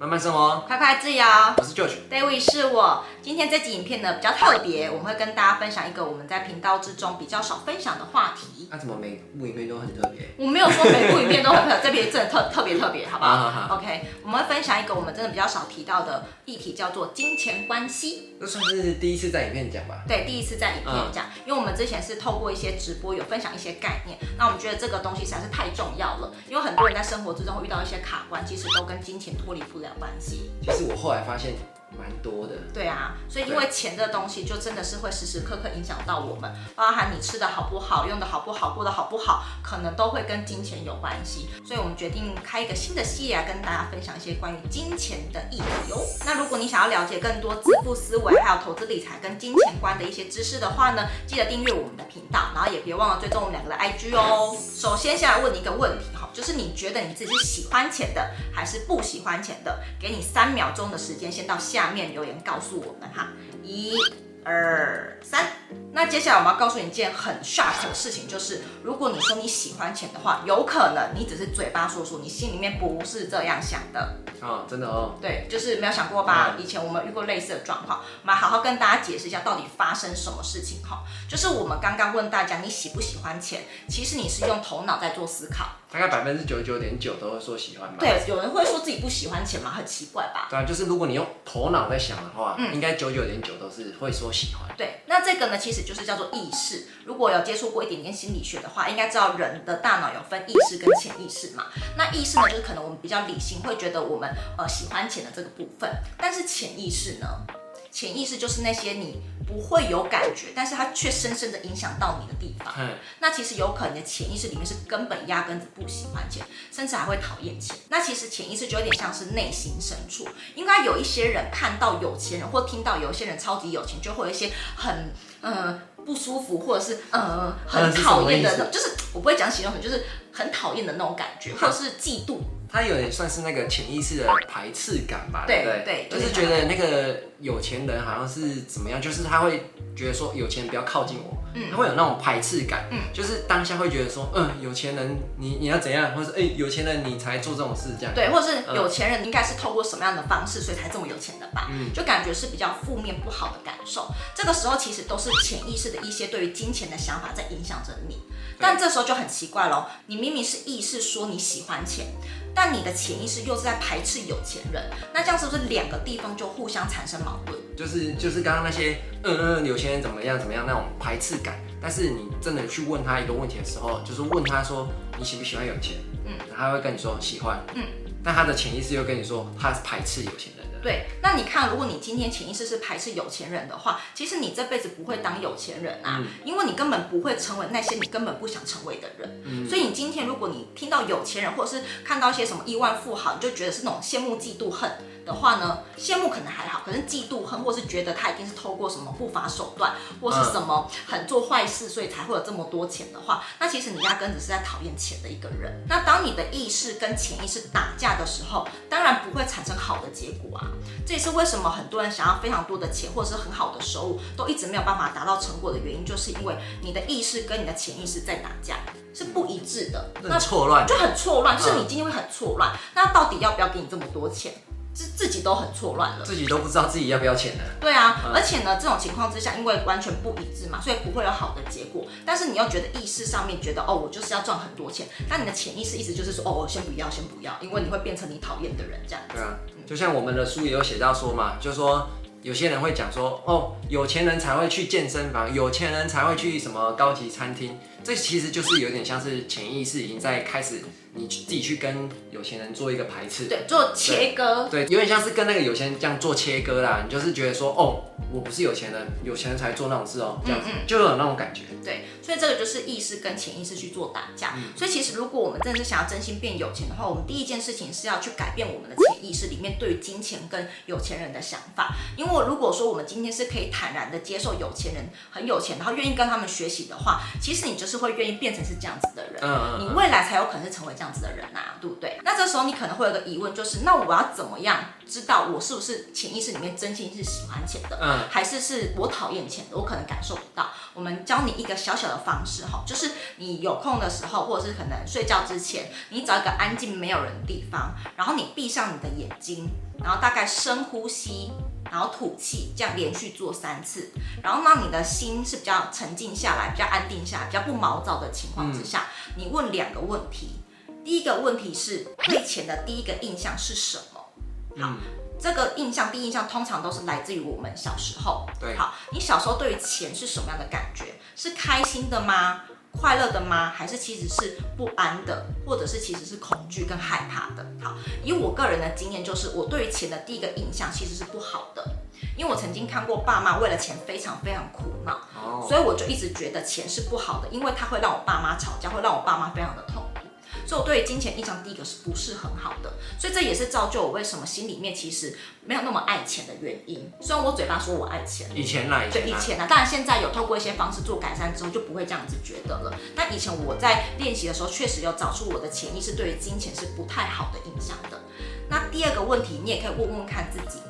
慢慢生活，快快自由。我是 George，David 是我。今天这集影片呢比较特别，我们会跟大家分享一个我们在频道之中比较少分享的话题。那、啊、怎么每部影片都很特别？我没有说每部影片都很特别，这边真的特特别特别，好不好？好好好。OK，我们会分享一个我们真的比较少提到的议题，叫做金钱关系。这算是第一次在影片讲吧？对，第一次在影片讲，嗯、因为我们之前是透过一些直播有分享一些概念，那我们觉得这个东西实在是太重要了，因为很多人在生活之中会遇到一些卡关，其实都跟金钱脱离不了关系。其实我后来发现。蛮多的，对啊，所以因为钱这东西就真的是会时时刻刻影响到我们，包含你吃的好不好，用的好不好，过得好不好，可能都会跟金钱有关系。所以我们决定开一个新的系列来跟大家分享一些关于金钱的议题哦。那如果你想要了解更多致富思维，还有投资理财跟金钱观的一些知识的话呢，记得订阅我们的频道，然后也别忘了追踪我们两个的 IG 哦。首先先来问你一个问题哈，就是你觉得你自己喜欢钱的还是不喜欢钱的？给你三秒钟的时间，先到下。面留言告诉我们哈，一、二、三。那接下来我们要告诉你一件很 shock 的事情，就是如果你说你喜欢钱的话，有可能你只是嘴巴说说，你心里面不是这样想的。哦，真的哦。对，就是没有想过吧？以前我们遇过类似的状况，我们好好跟大家解释一下到底发生什么事情哈。就是我们刚刚问大家你喜不喜欢钱，其实你是用头脑在做思考。大概百分之九十九点九都会说喜欢吧。对，有人会说自己不喜欢钱吗？很奇怪吧？对啊，就是如果你用头脑在想的话，嗯，应该九九点九都是会说喜欢。对，那这个呢，其实就是叫做意识。如果有接触过一点点心理学的话，应该知道人的大脑有分意识跟潜意识嘛。那意识呢，就是可能我们比较理性，会觉得我们呃喜欢钱的这个部分。但是潜意识呢，潜意识就是那些你。不会有感觉，但是它却深深的影响到你的地方。嗯，那其实有可能你的潜意识里面是根本压根子不喜欢钱，甚至还会讨厌钱。那其实潜意识就有点像是内心深处，应该有一些人看到有钱人或听到有一些人超级有钱，就会有一些很呃不舒服，或者是呃很讨厌的，是就是我不会讲形容很，就是很讨厌的那种感觉，或者是嫉妒。他有点算是那个潜意识的排斥感吧，对不对？对，就是觉得那个有钱人好像是怎么样，就是他会觉得说有钱人不要靠近我，嗯，他会有那种排斥感，嗯，就是当下会觉得说，嗯，有钱人你你要怎样，或者是哎、欸，有钱人你才做这种事这样，对，或者是有钱人应该是透过什么样的方式，所以才这么有钱的吧，嗯，就感觉是比较负面不好的感受。这个时候其实都是潜意识的一些对于金钱的想法在影响着你，但这时候就很奇怪喽，你明明是意识说你喜欢钱。但你的潜意识又是在排斥有钱人，那这样是不是两个地方就互相产生矛盾？就是就是刚刚那些嗯嗯有钱人怎么样怎么样那种排斥感，但是你真的去问他一个问题的时候，就是问他说你喜不喜欢有钱？嗯，他会跟你说喜欢。嗯，但他的潜意识又跟你说他是排斥有钱人。对，那你看，如果你今天潜意识是排斥有钱人的话，其实你这辈子不会当有钱人啊，嗯、因为你根本不会成为那些你根本不想成为的人。嗯、所以你今天如果你听到有钱人，或者是看到一些什么亿万富豪，你就觉得是那种羡慕、嫉妒、恨的话呢？羡慕可能还好，可是嫉妒、恨，或是觉得他一定是透过什么不法手段，或是什么很做坏事，所以才会有这么多钱的话，那其实你压根只是在讨厌钱的一个人。那当你的意识跟潜意识打架的时候，当然不会产生好的结果啊。这也是为什么很多人想要非常多的钱，或者是很好的收入，都一直没有办法达到成果的原因，就是因为你的意识跟你的潜意识在打架，是不一致的。那错乱，就很错乱，就是你今天会很错乱。那到底要不要给你这么多钱？自自己都很错乱了，自己都不知道自己要不要钱呢？对啊，嗯、而且呢，这种情况之下，因为完全不一致嘛，所以不会有好的结果。但是你又觉得意识上面觉得哦，我就是要赚很多钱，但你的潜意识意思就是说哦，我先不要，先不要，因为你会变成你讨厌的人这样。对啊，就像我们的书也有写到说嘛，就是说有些人会讲说哦，有钱人才会去健身房，有钱人才会去什么高级餐厅，这其实就是有点像是潜意识已经在开始。你自己去跟有钱人做一个排斥，对，做切割，对，有点像是跟那个有钱人这样做切割啦。你就是觉得说，哦，我不是有钱人，有钱人才做那种事哦，这样子，嗯嗯，就有那种感觉。对，所以这个就是意识跟潜意识去做打架。嗯、所以其实如果我们真的是想要真心变有钱的话，我们第一件事情是要去改变我们的潜意识里面对于金钱跟有钱人的想法。因为如果说我们今天是可以坦然的接受有钱人很有钱，然后愿意跟他们学习的话，其实你就是会愿意变成是这样子的人。你未来才有可能是成为这样子的人啊，对不对？那这时候你可能会有个疑问，就是那我要怎么样知道我是不是潜意识里面真心是喜欢钱的，嗯，还是是我讨厌钱的？我可能感受不到。我们教你一个小小的方式哈，就是你有空的时候，或者是可能睡觉之前，你找一个安静没有人的地方，然后你闭上你的的眼睛，然后大概深呼吸，然后吐气，这样连续做三次，然后让你的心是比较沉静下来，比较安定下来，比较不毛躁的情况之下，嗯、你问两个问题。第一个问题是对钱的第一个印象是什么？好，嗯、这个印象第一印象通常都是来自于我们小时候。对，好，你小时候对于钱是什么样的感觉？是开心的吗？快乐的吗？还是其实是不安的，或者是其实是恐惧跟害怕的？好，以我个人的经验，就是我对于钱的第一个印象其实是不好的，因为我曾经看过爸妈为了钱非常非常苦恼，哦、所以我就一直觉得钱是不好的，因为它会让我爸妈吵架，会让我爸妈非常的痛。所以我对金钱印象第一个是不是很好的，所以这也是造就我为什么心里面其实没有那么爱钱的原因。虽然我嘴巴说我爱钱，以前啦，对以前呢，当然现在有透过一些方式做改善之后，就不会这样子觉得了。但以前我在练习的时候，确实有找出我的潜意识对于金钱是不太好的印象的。那第二个问题，你也可以问问看自己，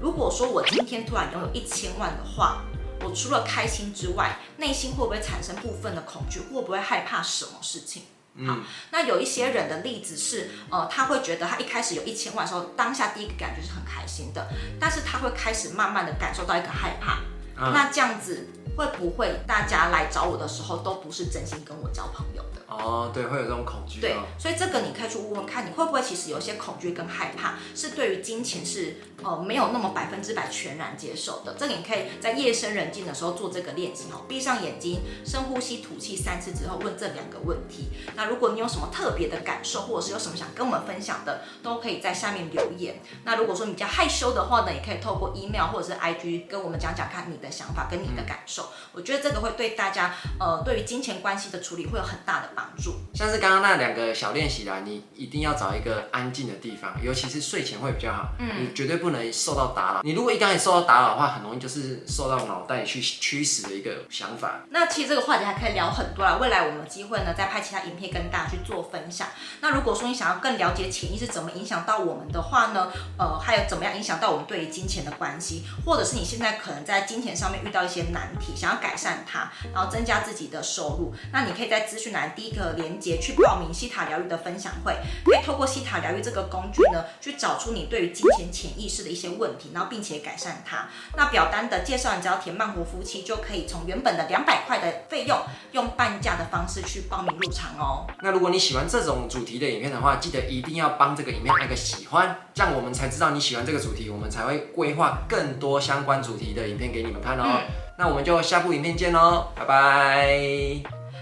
如果说我今天突然拥有一千万的话，我除了开心之外，内心会不会产生部分的恐惧？会不会害怕什么事情？好，那有一些人的例子是，呃，他会觉得他一开始有一千万的时候，当下第一个感觉是很开心的，但是他会开始慢慢的感受到一个害怕，嗯、那这样子会不会大家来找我的时候都不是真心跟我交朋友的？哦，对，会有这种恐惧。对，所以这个你可以去问问看，你会不会其实有些恐惧跟害怕，是对于金钱是呃没有那么百分之百全然接受的。这个你可以在夜深人静的时候做这个练习哦，闭上眼睛，深呼吸吐气三次之后问这两个问题。那如果你有什么特别的感受，或者是有什么想跟我们分享的，都可以在下面留言。那如果说你比较害羞的话呢，也可以透过 email 或者是 IG 跟我们讲讲看你的想法跟你的感受。嗯、我觉得这个会对大家呃对于金钱关系的处理会有很大的帮助。像是刚刚那两个小练习啦，你一定要找一个安静的地方，尤其是睡前会比较好。嗯，你绝对不能受到打扰。你如果一刚开始受到打扰的话，很容易就是受到脑袋去驱使的一个想法。那其实这个话题还可以聊很多啦，未来我们有机会呢再拍其他影片跟大家去做分享。那如果说你想要更了解潜意识怎么影响到我们的话呢，呃，还有怎么样影响到我们对于金钱的关系，或者是你现在可能在金钱上面遇到一些难题，想要改善它，然后增加自己的收入，那你可以在资讯栏第一个连接去报名西塔疗愈的分享会，可以透过西塔疗愈这个工具呢，去找出你对于金钱潜意识的一些问题，然后并且改善它。那表单的介绍，你只要填慢活夫妻，就可以从原本的两百块的费用，用半价的方式去报名入场哦。那如果你喜欢这种主题的影片的话，记得一定要帮这个影片按个喜欢，这样我们才知道你喜欢这个主题，我们才会规划更多相关主题的影片给你们看哦。嗯、那我们就下部影片见喽，拜拜。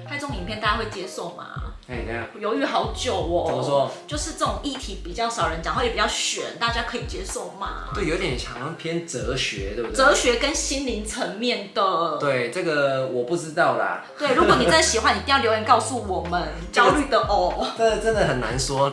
拍这种影片大家会接受吗？哎，这样犹豫好久哦。怎么说？就是这种议题比较少人讲，或也比较玄，大家可以接受吗？对，有点像偏哲学，对不对？哲学跟心灵层面的。对，这个我不知道啦。对，如果你真的喜欢，你一定要留言告诉我们。焦虑的哦，这个真的很难说。